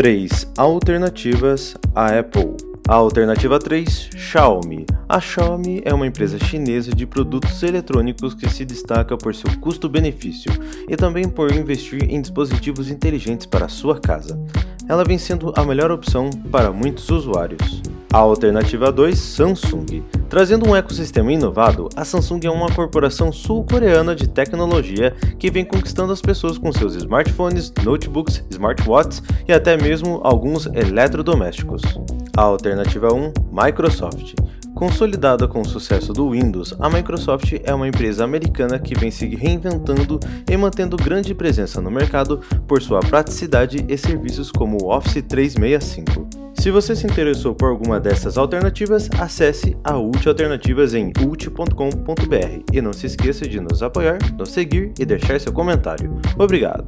3 alternativas à Apple. A alternativa 3, Xiaomi. A Xiaomi é uma empresa chinesa de produtos eletrônicos que se destaca por seu custo-benefício e também por investir em dispositivos inteligentes para sua casa. Ela vem sendo a melhor opção para muitos usuários. A alternativa 2, Samsung. Trazendo um ecossistema inovado, a Samsung é uma corporação sul-coreana de tecnologia que vem conquistando as pessoas com seus smartphones, notebooks, smartwatches e até mesmo alguns eletrodomésticos. A alternativa 1, Microsoft. Consolidada com o sucesso do Windows, a Microsoft é uma empresa americana que vem se reinventando e mantendo grande presença no mercado por sua praticidade e serviços como o Office 365. Se você se interessou por alguma dessas alternativas, acesse a ULT Alternativas em ult.com.br e não se esqueça de nos apoiar, nos seguir e deixar seu comentário. Obrigado!